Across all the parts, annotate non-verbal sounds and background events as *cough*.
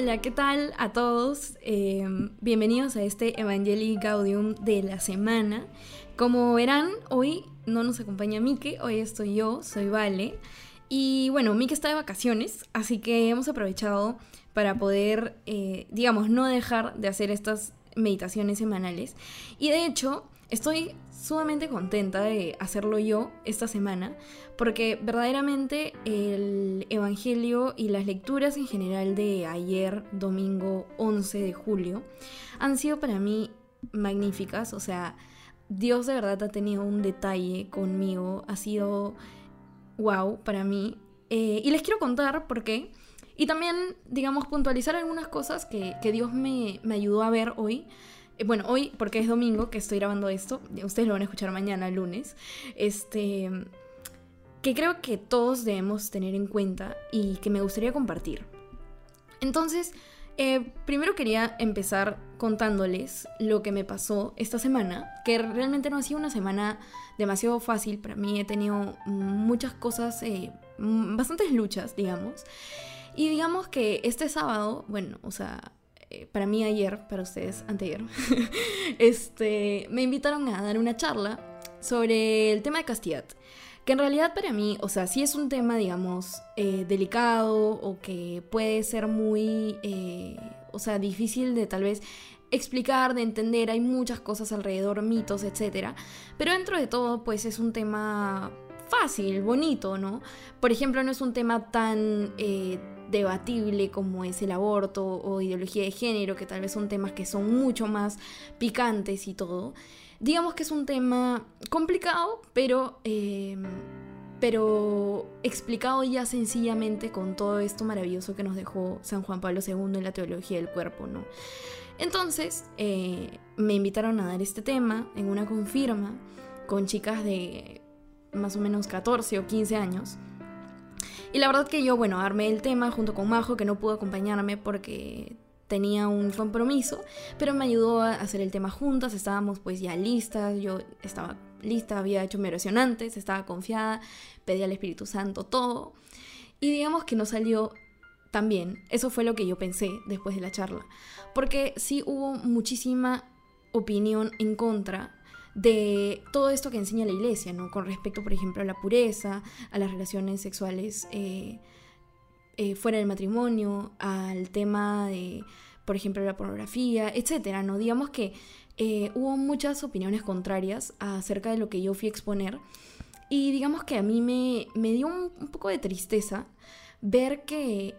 Hola, ¿qué tal a todos? Eh, bienvenidos a este Evangelii Gaudium de la semana. Como verán, hoy no nos acompaña Mike, hoy estoy yo, soy Vale. Y bueno, Mike está de vacaciones, así que hemos aprovechado para poder, eh, digamos, no dejar de hacer estas meditaciones semanales. Y de hecho, estoy sumamente contenta de hacerlo yo esta semana, porque verdaderamente el Evangelio y las lecturas en general de ayer, domingo 11 de julio, han sido para mí magníficas, o sea, Dios de verdad ha tenido un detalle conmigo, ha sido wow para mí. Eh, y les quiero contar por qué. Y también, digamos, puntualizar algunas cosas que, Dios me, me ayudó a ver hoy bueno, hoy, porque es domingo que estoy grabando esto, ustedes lo van a escuchar mañana, lunes, este, que creo que todos debemos tener en cuenta y que me gustaría compartir. Entonces, eh, primero quería empezar contándoles lo que me pasó esta semana, que realmente no ha sido una semana demasiado fácil para mí, he tenido muchas cosas, eh, bastantes luchas, digamos. Y digamos que este sábado, bueno, o sea, eh, para mí ayer, para ustedes anteayer, *laughs* este, me invitaron a dar una charla sobre el tema de castidad. Que en realidad para mí, o sea, sí es un tema, digamos, eh, delicado o que puede ser muy, eh, o sea, difícil de tal vez explicar, de entender, hay muchas cosas alrededor, mitos, etc. Pero dentro de todo, pues es un tema fácil, bonito, ¿no? Por ejemplo, no es un tema tan debatible como es el aborto o ideología de género, que tal vez son temas que son mucho más picantes y todo. Digamos que es un tema complicado, pero, em, pero explicado ya sencillamente con todo esto maravilloso que nos dejó San Juan Pablo II en la teología del cuerpo, ¿no? Entonces, eh, me invitaron a dar este tema en una confirma con chicas de más o menos 14 o 15 años. Y la verdad que yo, bueno, armé el tema junto con Majo, que no pudo acompañarme porque tenía un compromiso, pero me ayudó a hacer el tema juntas, estábamos pues ya listas, yo estaba lista, había hecho mi oración antes, estaba confiada, pedí al Espíritu Santo todo. Y digamos que no salió tan bien. Eso fue lo que yo pensé después de la charla. Porque sí hubo muchísima opinión en contra de todo esto que enseña la iglesia, ¿no? Con respecto, por ejemplo, a la pureza, a las relaciones sexuales eh, eh, fuera del matrimonio, al tema de, por ejemplo, la pornografía, etcétera, ¿no? Digamos que eh, hubo muchas opiniones contrarias acerca de lo que yo fui a exponer. Y digamos que a mí me, me dio un, poco de tristeza ver que,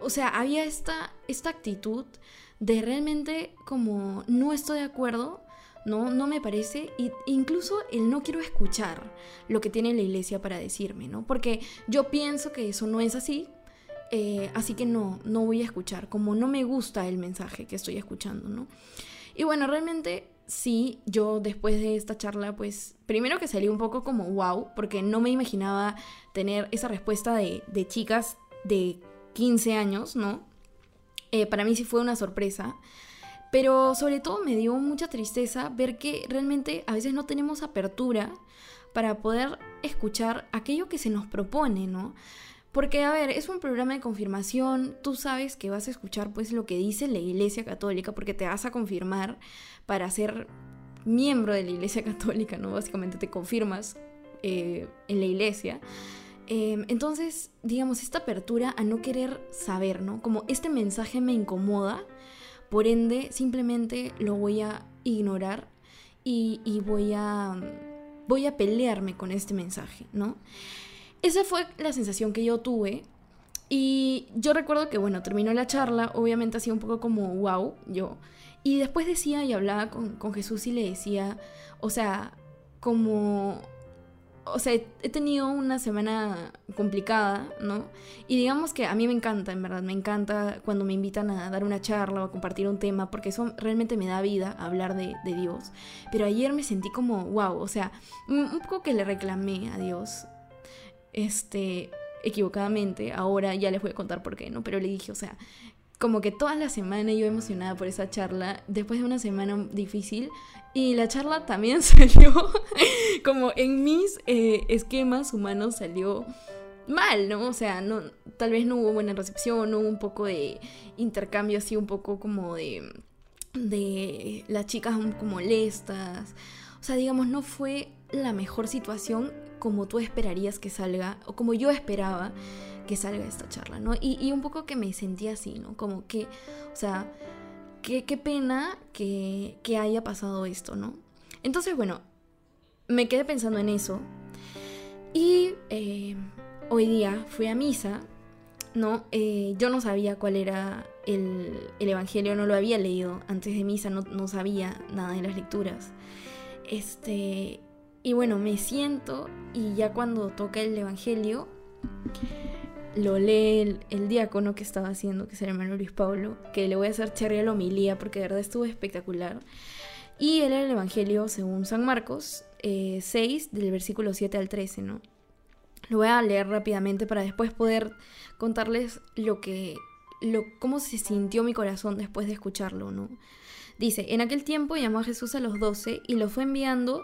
o sea, había esta, esta actitud de realmente como no estoy de acuerdo ¿no? No me parece, e incluso el no quiero escuchar lo que tiene la iglesia para decirme, ¿no? Porque yo pienso que eso no es así, eh, así que no, no voy a escuchar, como no me gusta el mensaje que estoy escuchando, ¿no? Y bueno, realmente sí, yo después de esta charla, pues primero que salí un poco como wow, porque no me imaginaba tener esa respuesta de, chicas de 15 años, ¿no? Eh, para mí sí fue una sorpresa. Pero sobre todo me dio mucha tristeza ver que realmente a veces no tenemos apertura para poder escuchar aquello que se nos propone, ¿no? Porque, a ver, es un programa de confirmación, tú sabes que vas a escuchar pues lo que dice la Iglesia Católica, porque te vas a confirmar para ser miembro de la Iglesia *laughs* Católica, ¿no? Básicamente te confirmas eh, en la Iglesia. Em, entonces, digamos, esta apertura a no querer saber, ¿no? Como este mensaje me incomoda, por ende, simplemente lo voy a ignorar y, voy, a, voy a pelearme con este mensaje, ¿no? Esa fue la sensación que yo tuve. Y yo recuerdo que, bueno, terminó la charla, obviamente hacía un poco como wow, yo. Y después decía y hablaba con, con Jesús y le decía, o sea, como o sea, he tenido una semana complicada, ¿no? Y digamos que a mí me encanta, en verdad, me encanta cuando me invitan a dar una charla o a compartir un tema, porque eso realmente me da vida hablar de, Dios. Pero ayer me sentí como, wow, o sea, un poco que le reclamé a Dios, este, equivocadamente, ahora ya les voy a contar por qué, ¿no? Pero le dije, o sea, como que toda la semana yo emocionada por esa charla, después de una semana difícil, y la charla también *laughs* salió como en mis eh, esquemas humanos salió mal, ¿no? O sea, no, tal vez no hubo buena recepción, no hubo un poco de intercambio así, un poco como de, de las chicas como molestas. O sea, digamos, no fue la mejor situación como tú esperarías que salga, o como yo esperaba que salga esta charla, ¿no? Y, un poco que me sentía así, ¿no? Como que, o sea, qué, pena que, que haya pasado esto, ¿no? Entonces, bueno, me quedé pensando en eso. Y eh, hoy día fui a misa, ¿no? Eh, yo no sabía cuál era el, Evangelio, no lo había leído antes de misa, no, no, sabía nada de las lecturas. Este, y bueno, me siento y ya cuando toca el Evangelio, lo lee el, diácono que estaba haciendo, que es el hermano Luis Pablo, que le voy a hacer cherry a la homilía porque de verdad estuvo espectacular. Y era el Evangelio según San Marcos, 6, eh, del versículo 7 al 13, ¿no? Lo voy a leer rápidamente para después poder contarles lo que, lo, cómo se sintió mi corazón después de escucharlo, ¿no? Dice, en aquel tiempo llamó a Jesús a los doce y lo fue enviando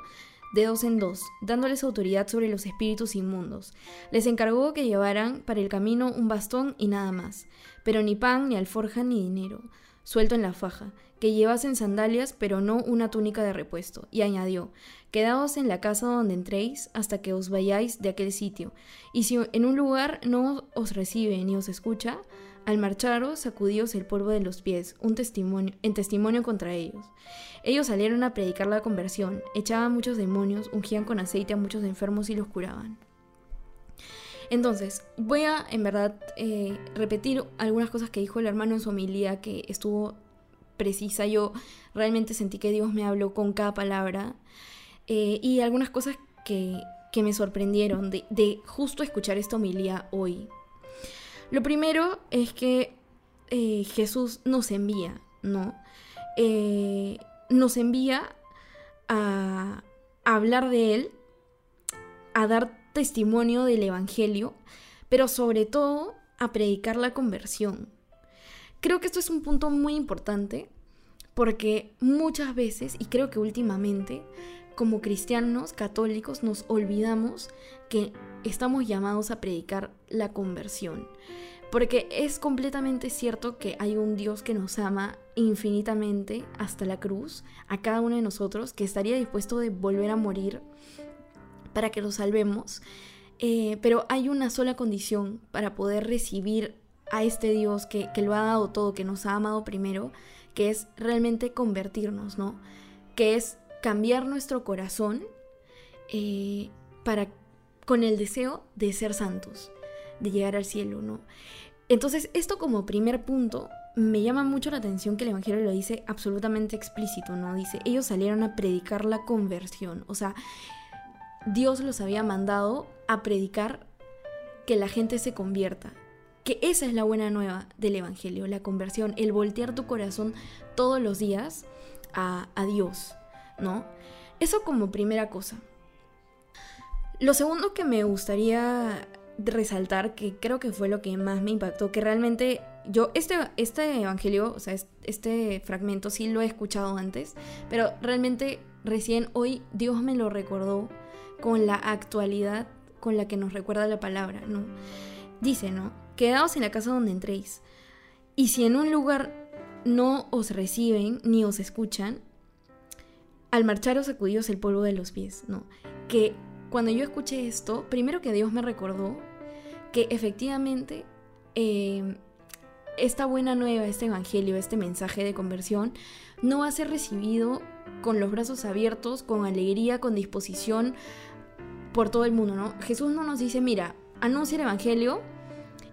de dos en dos, dándoles autoridad sobre los espíritus inmundos. Les encargó que llevaran para el camino un bastón y nada más, pero ni pan, ni alforja, ni dinero, suelto en la faja, que llevasen sandalias, pero no una túnica de repuesto. Y añadió, Quedaos en la casa donde entréis hasta que os vayáis de aquel sitio, y si en un lugar no os recibe ni os escucha, al marcharos, sacudíos el polvo de los pies, un testimonio, en testimonio contra ellos. Ellos salieron a predicar la conversión, echaban muchos demonios, ungían con aceite a muchos enfermos y los curaban. Entonces, voy a, en verdad, eh, repetir algunas cosas que dijo el hermano en su homilía, que estuvo precisa. Yo realmente sentí que Dios me habló con cada palabra. Eh, y algunas cosas que, que me sorprendieron de, de, justo escuchar esta homilía hoy. Lo primero es que eh, Jesús nos envía, ¿no? Eh, nos envía a, hablar de Él, a dar testimonio del Evangelio, pero sobre todo a predicar la conversión. Creo que esto es un punto muy importante porque muchas veces, y creo que últimamente, como cristianos católicos nos olvidamos que estamos llamados a predicar la conversión. Porque es completamente cierto que hay un Dios que nos ama infinitamente hasta la cruz, a cada uno de nosotros, que estaría dispuesto de volver a morir para que lo salvemos. Eh, pero hay una sola condición para poder recibir a este Dios que, que lo ha dado todo, que nos ha amado primero, que es realmente convertirnos, ¿no? Que es cambiar nuestro corazón eh, para, con el deseo de ser santos, de llegar al cielo, ¿no? Entonces, esto como primer punto, me llama mucho la atención que el Evangelio lo dice absolutamente explícito, ¿no? Dice, ellos salieron a predicar la conversión, o sea, Dios los había mandado a predicar que la gente se convierta, que esa es la buena nueva del Evangelio, la conversión, el voltear tu corazón todos los días a, a Dios, ¿no? Eso como primera cosa. Lo segundo que me gustaría resaltar, que creo que fue lo que más me impactó, que realmente yo este, este evangelio, o sea, este fragmento sí lo he escuchado antes, pero realmente recién hoy Dios me lo recordó con la actualidad con la que nos recuerda la palabra, ¿no? Dice, ¿no? Quedaos en la casa donde entréis. Y si en un lugar no os reciben ni os escuchan, al marcharos sacudíos el polvo de los pies, ¿no? Que cuando yo escuché esto, primero que Dios me recordó que efectivamente eh, esta buena nueva, este evangelio, este mensaje de conversión, no va a ser recibido con los brazos abiertos, con alegría, con disposición por todo el mundo, ¿no? Jesús no nos dice, mira, anuncia el evangelio,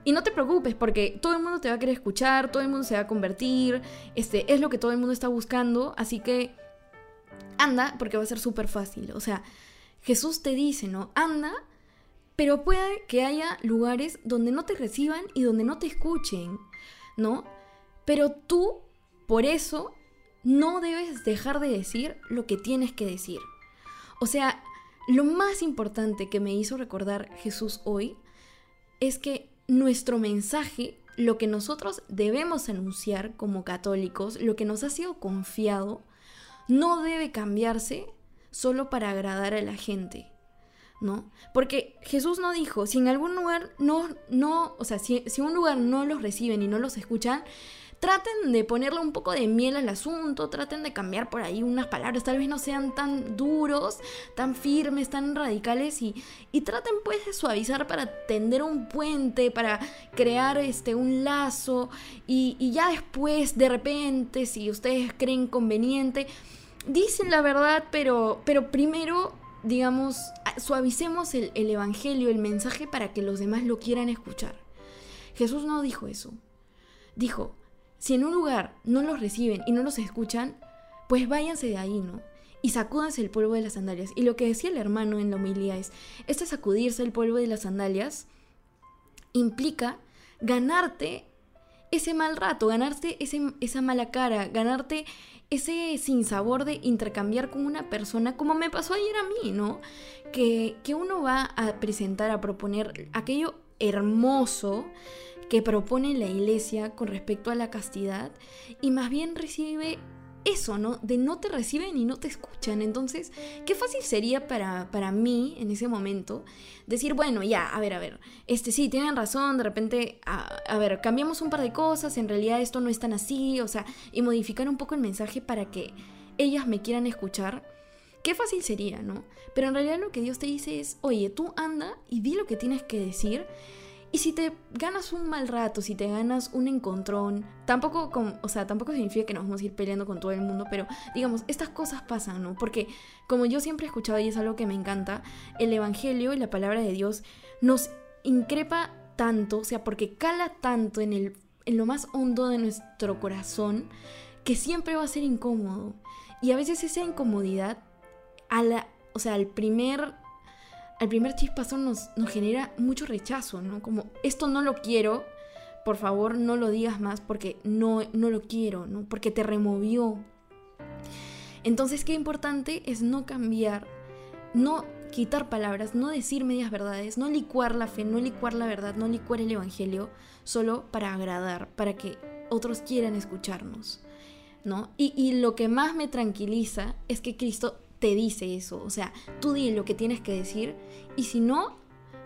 y no te preocupes porque todo el mundo te va a querer escuchar, todo el mundo se va a convertir, este es lo que todo el mundo está buscando, así que anda porque va a ser súper fácil. O sea, Jesús te dice, ¿no? Anda, pero puede que haya lugares donde no te reciban y donde no te escuchen, ¿no? Pero tú, por eso, no debes dejar de decir lo que tienes que decir. O sea, lo más importante que me hizo recordar Jesús hoy es que nuestro mensaje, lo que nosotros debemos anunciar como católicos, lo que nos ha sido confiado, no debe cambiarse solo para agradar a la gente, ¿no? Porque Jesús no dijo, si en algún lugar no, no, o sea, si, si un lugar no los reciben y no los escuchan, traten de ponerle un poco de miel al asunto, traten de cambiar por ahí unas palabras, tal vez no sean tan duros, tan firmes, tan radicales y, y traten pues de suavizar para tender un puente, para crear este, un lazo y, y ya después de repente, si ustedes creen conveniente, dicen la verdad, pero, pero primero digamos, suavicemos el, el, Evangelio, el mensaje para que los demás lo quieran escuchar. Jesús no dijo eso. Dijo, si en un lugar no los reciben y no los escuchan, pues váyanse de ahí, ¿no? Y sacúdanse el polvo de las sandalias. Y lo que decía el hermano en la homilía es, este sacudirse el polvo de las sandalias implica ganarte ese mal rato, ganarte ese, esa mala cara, ganarte ese sinsabor de intercambiar con una persona, como me pasó ayer a mí, ¿no? Que, que uno va a presentar, a proponer aquello hermoso que propone la iglesia con respecto a la castidad y más bien recibe eso, ¿no? De no te reciben y no te escuchan. Entonces, qué fácil sería para, para mí en ese momento decir, bueno, ya, a ver, a ver, este sí, tienen razón, de repente, a, a, ver, cambiamos un par de cosas, en realidad esto no es tan así, o sea, y modificar un poco el mensaje para que ellas me quieran escuchar. Qué fácil sería, ¿no? Pero en realidad lo que Dios te dice es, oye, tú anda y di lo que tienes que decir y si te ganas un mal rato, si te ganas un encontrón, tampoco, o sea, tampoco significa que nos vamos a ir peleando con todo el mundo, pero digamos, estas cosas pasan, ¿no? Porque como yo siempre he escuchado y es algo que me encanta, el Evangelio y la palabra de Dios nos increpa tanto, o sea, porque cala tanto en, el, en lo más hondo de nuestro corazón, que siempre va a ser incómodo. Y a veces esa incomodidad, a la, o sea, al primer al primer chispazo nos, nos genera mucho rechazo, ¿no? Como, esto no lo quiero, por favor no lo digas más porque no, no lo quiero, ¿no? Porque te removió. Entonces, qué importante es no cambiar, no quitar palabras, no decir medias verdades, no licuar la fe, no licuar la verdad, no licuar el Evangelio, solo para agradar, para que otros quieran escucharnos, ¿no? Y, y lo que más me tranquiliza es que Cristo te dice eso. O sea, tú di lo que tienes que decir y si no,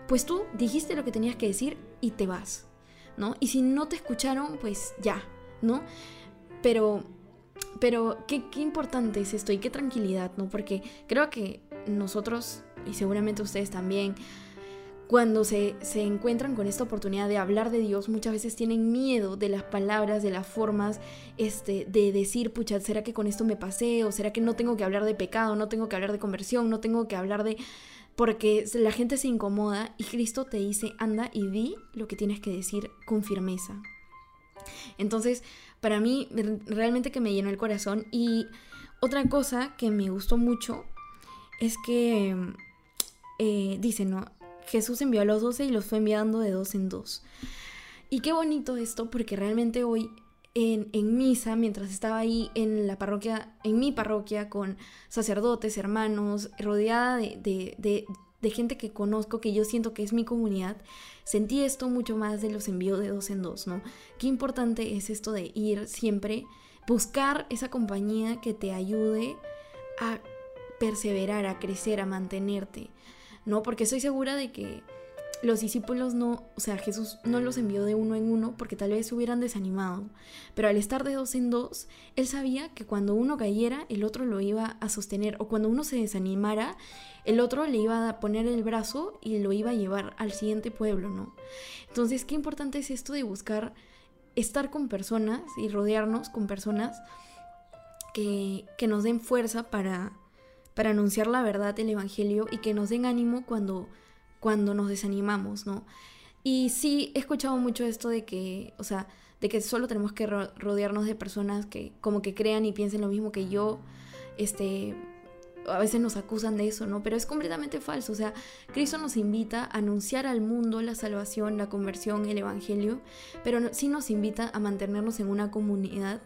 pues tú dijiste lo que tenías que decir y te vas, ¿no? Y si no te escucharon, pues ya, ¿no? Pero, pero qué, qué importante es esto y qué tranquilidad, ¿no? Porque creo que nosotros, y seguramente ustedes también, cuando se, se, encuentran con esta oportunidad de hablar de Dios, muchas veces tienen miedo de las palabras, de las formas, este, de decir, pucha, ¿será que con esto me pasé? ¿O será que no tengo que hablar de pecado? ¿No tengo que hablar de conversión? ¿No tengo que hablar de...? Porque la gente se incomoda y Cristo te dice, anda y di lo que tienes que decir con firmeza. Entonces, para mí, realmente que me llenó el corazón. Y otra cosa que me gustó mucho es que, eh, dice, ¿no? Jesús envió a los doce y los fue enviando de dos en dos. Y qué bonito esto, porque realmente hoy en, en, misa, mientras estaba ahí en la parroquia, en mi parroquia, con sacerdotes, hermanos, rodeada de, de, de, de gente que conozco, que yo siento que es mi comunidad, sentí esto mucho más de los envíos de dos en dos, ¿no? Qué importante es esto de ir siempre, buscar esa compañía que te ayude a perseverar, a crecer, a mantenerte. ¿No? Porque estoy segura de que los discípulos no, o sea, Jesús no los envió de uno en uno porque tal vez se hubieran desanimado, pero al estar de dos en dos, él sabía que cuando uno cayera, el otro lo iba a sostener, o cuando uno se desanimara, el otro le iba a poner el brazo y lo iba a llevar al siguiente pueblo, ¿no? Entonces, qué importante es esto de buscar estar con personas y rodearnos con personas que, que nos den fuerza para para anunciar la verdad del Evangelio y que nos den ánimo cuando, cuando nos desanimamos, ¿no? Y sí, he escuchado mucho esto de que, o sea, de que solo tenemos que rodearnos de personas que como que crean y piensen lo mismo que yo, este, a veces nos acusan de eso, ¿no? Pero es completamente falso, o sea, Cristo nos invita a anunciar al mundo la salvación, la conversión, el Evangelio, pero sí nos invita a mantenernos en una comunidad,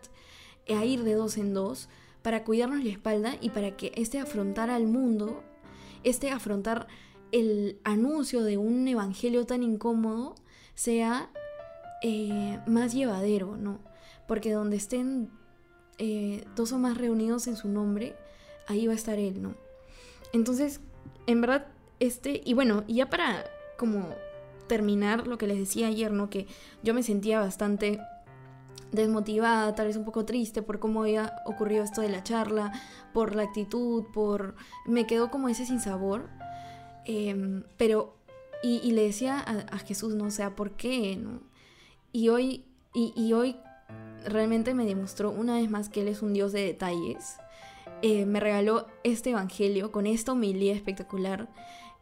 a ir de dos en dos, para cuidarnos la espalda y para que este afrontar al mundo, este afrontar el anuncio de un evangelio tan incómodo sea eh, más llevadero, ¿no? Porque donde estén eh, dos o más reunidos en su nombre, ahí va a estar Él, ¿no? Entonces, en verdad, este, y bueno, ya para como terminar lo que les decía ayer, ¿no? Que yo me sentía bastante desmotivada, tal vez un poco triste por cómo había ocurrido esto de la charla, por la actitud, por... Me quedó como ese sinsabor. Eh, pero... Y, le decía a, Jesús, ¿no? O sea, ¿por qué? ¿no? Y hoy... Y, hoy realmente me demostró una vez más que Él es un Dios de detalles. Eh, me regaló este Evangelio con esta humildad espectacular.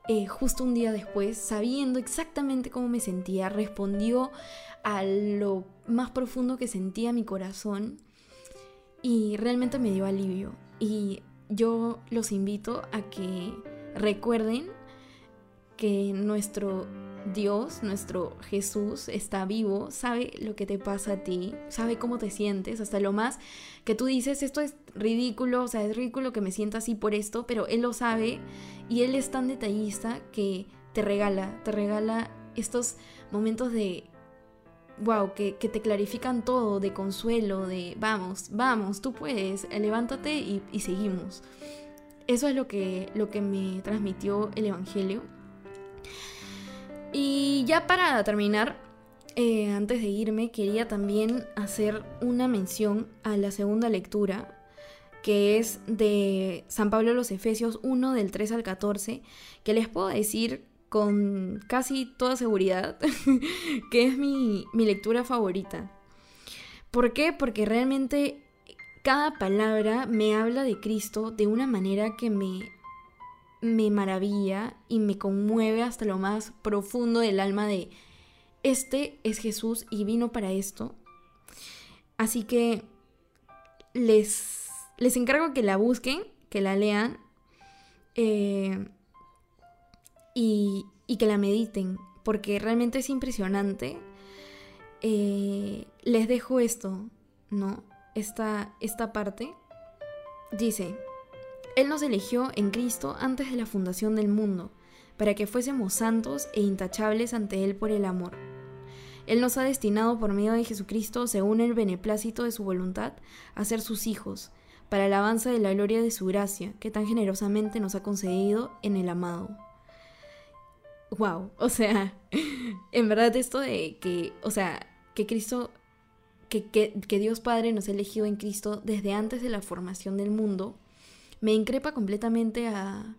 Eh, justo un día después, sabiendo exactamente cómo me sentía, respondió a lo más profundo que sentía mi corazón y realmente me dio alivio. Y yo los invito a que recuerden que nuestro Dios, nuestro Jesús está vivo, sabe lo que te pasa a ti, sabe cómo te sientes, hasta lo más que tú dices, esto es ridículo, o sea, es ridículo que me sienta así por esto, pero Él lo sabe y Él es tan detallista que te regala, te regala estos momentos de wow, que, te clarifican todo, de consuelo, de vamos, vamos, tú puedes, levántate y, seguimos. Eso es lo que, lo que me transmitió el Evangelio. Y ya para terminar, eh, antes de irme, quería también hacer una mención a la segunda lectura, que es de San Pablo los Efesios 1 del 3 al 14, que les puedo decir con casi toda seguridad *laughs* que es mi, lectura favorita. ¿Por qué? Porque realmente cada palabra me habla de Cristo de una manera que me, me maravilla y me conmueve hasta lo más profundo del alma de este es Jesús y vino para esto. Así que les, les encargo que la busquen, que la lean. Eh, y, que la mediten, porque realmente es impresionante. Eh, les dejo esto, ¿no? Esta, esta parte. Dice, Él nos eligió en Cristo antes de la fundación del mundo, para que fuésemos santos e intachables ante Él por el amor. Él nos ha destinado por medio de Jesucristo, según el beneplácito de su voluntad, a ser sus hijos, para el avance de la gloria de su gracia, que tan generosamente nos ha concedido en el amado wow, o sea, *laughs* en verdad esto de que, o sea, que Cristo, que, que, Dios Padre nos ha elegido en Cristo desde antes de la formación del mundo, me increpa completamente a,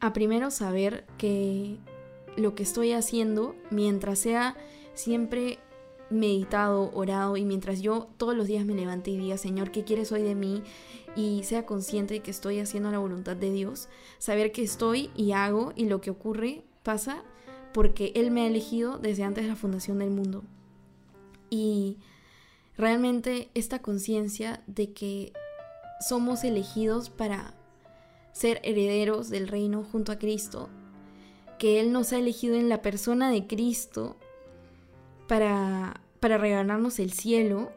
a primero saber que lo que estoy haciendo, mientras sea siempre meditado, orado y mientras yo todos los días me levante y diga, Señor, ¿qué quieres hoy de mí? Y sea consciente de que estoy haciendo la voluntad de Dios, saber que estoy y hago y lo que ocurre pasa porque Él me ha elegido desde antes de la fundación del mundo. Y realmente esta conciencia de que somos elegidos para ser herederos del reino junto a Cristo, que Él nos ha elegido en la persona de Cristo para, para regalarnos el cielo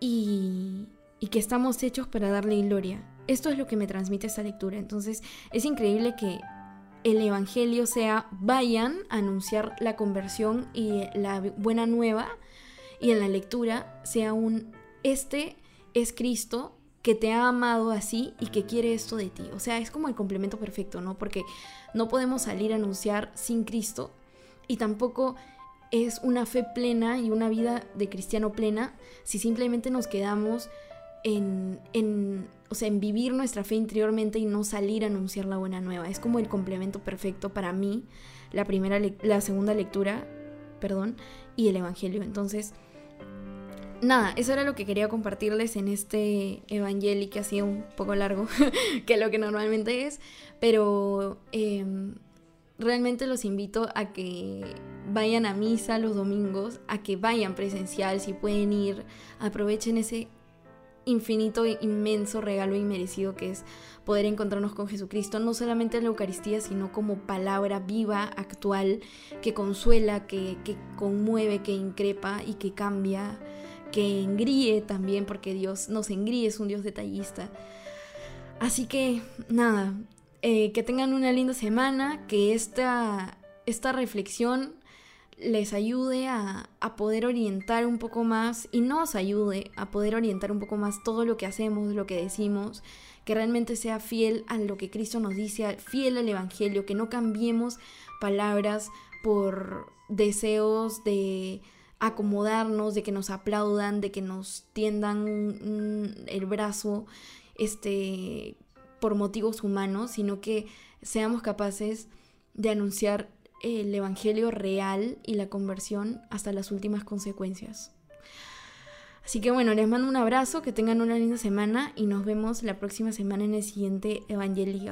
y, y que estamos hechos para darle gloria. Esto es lo que me transmite esta lectura. Entonces es increíble que el Evangelio sea vayan a anunciar la conversión y la buena nueva y en la lectura sea un este es Cristo que te ha amado así y que quiere esto de ti. O sea, es como el complemento perfecto, ¿no? Porque no podemos salir a anunciar sin Cristo y tampoco es una fe plena y una vida de cristiano plena si simplemente nos quedamos en, en o sea, en vivir nuestra fe interiormente y no salir a anunciar la buena nueva. Es como el complemento perfecto para mí, la primera, la segunda lectura, perdón, y el Evangelio. Entonces, nada, eso era lo que quería compartirles en este Evangelio que ha sido un poco largo *laughs* que lo que normalmente es, pero em, realmente los invito a que vayan a misa los domingos, a que vayan presencial si pueden ir, aprovechen ese infinito e inmenso regalo inmerecido que es poder encontrarnos con Jesucristo, no solamente en la Eucaristía, sino como palabra viva, actual, que consuela, que, conmueve, que increpa y que cambia, que engríe también, porque Dios nos engríe, es un Dios detallista. Así que nada, eh, que tengan una linda semana, que esta, esta reflexión les ayude a, poder orientar un poco más y nos ayude a poder orientar un poco más todo lo que hacemos, lo que decimos, que realmente sea fiel a lo que Cristo nos dice, fiel al Evangelio, que no cambiemos palabras por deseos de acomodarnos, de que nos aplaudan, de que nos tiendan el brazo, este, por motivos humanos, sino que seamos capaces de anunciar el Evangelio real y la conversión hasta las últimas consecuencias. Así que bueno, les mando un abrazo, que tengan una linda semana y nos vemos la próxima semana en el siguiente Evangelii.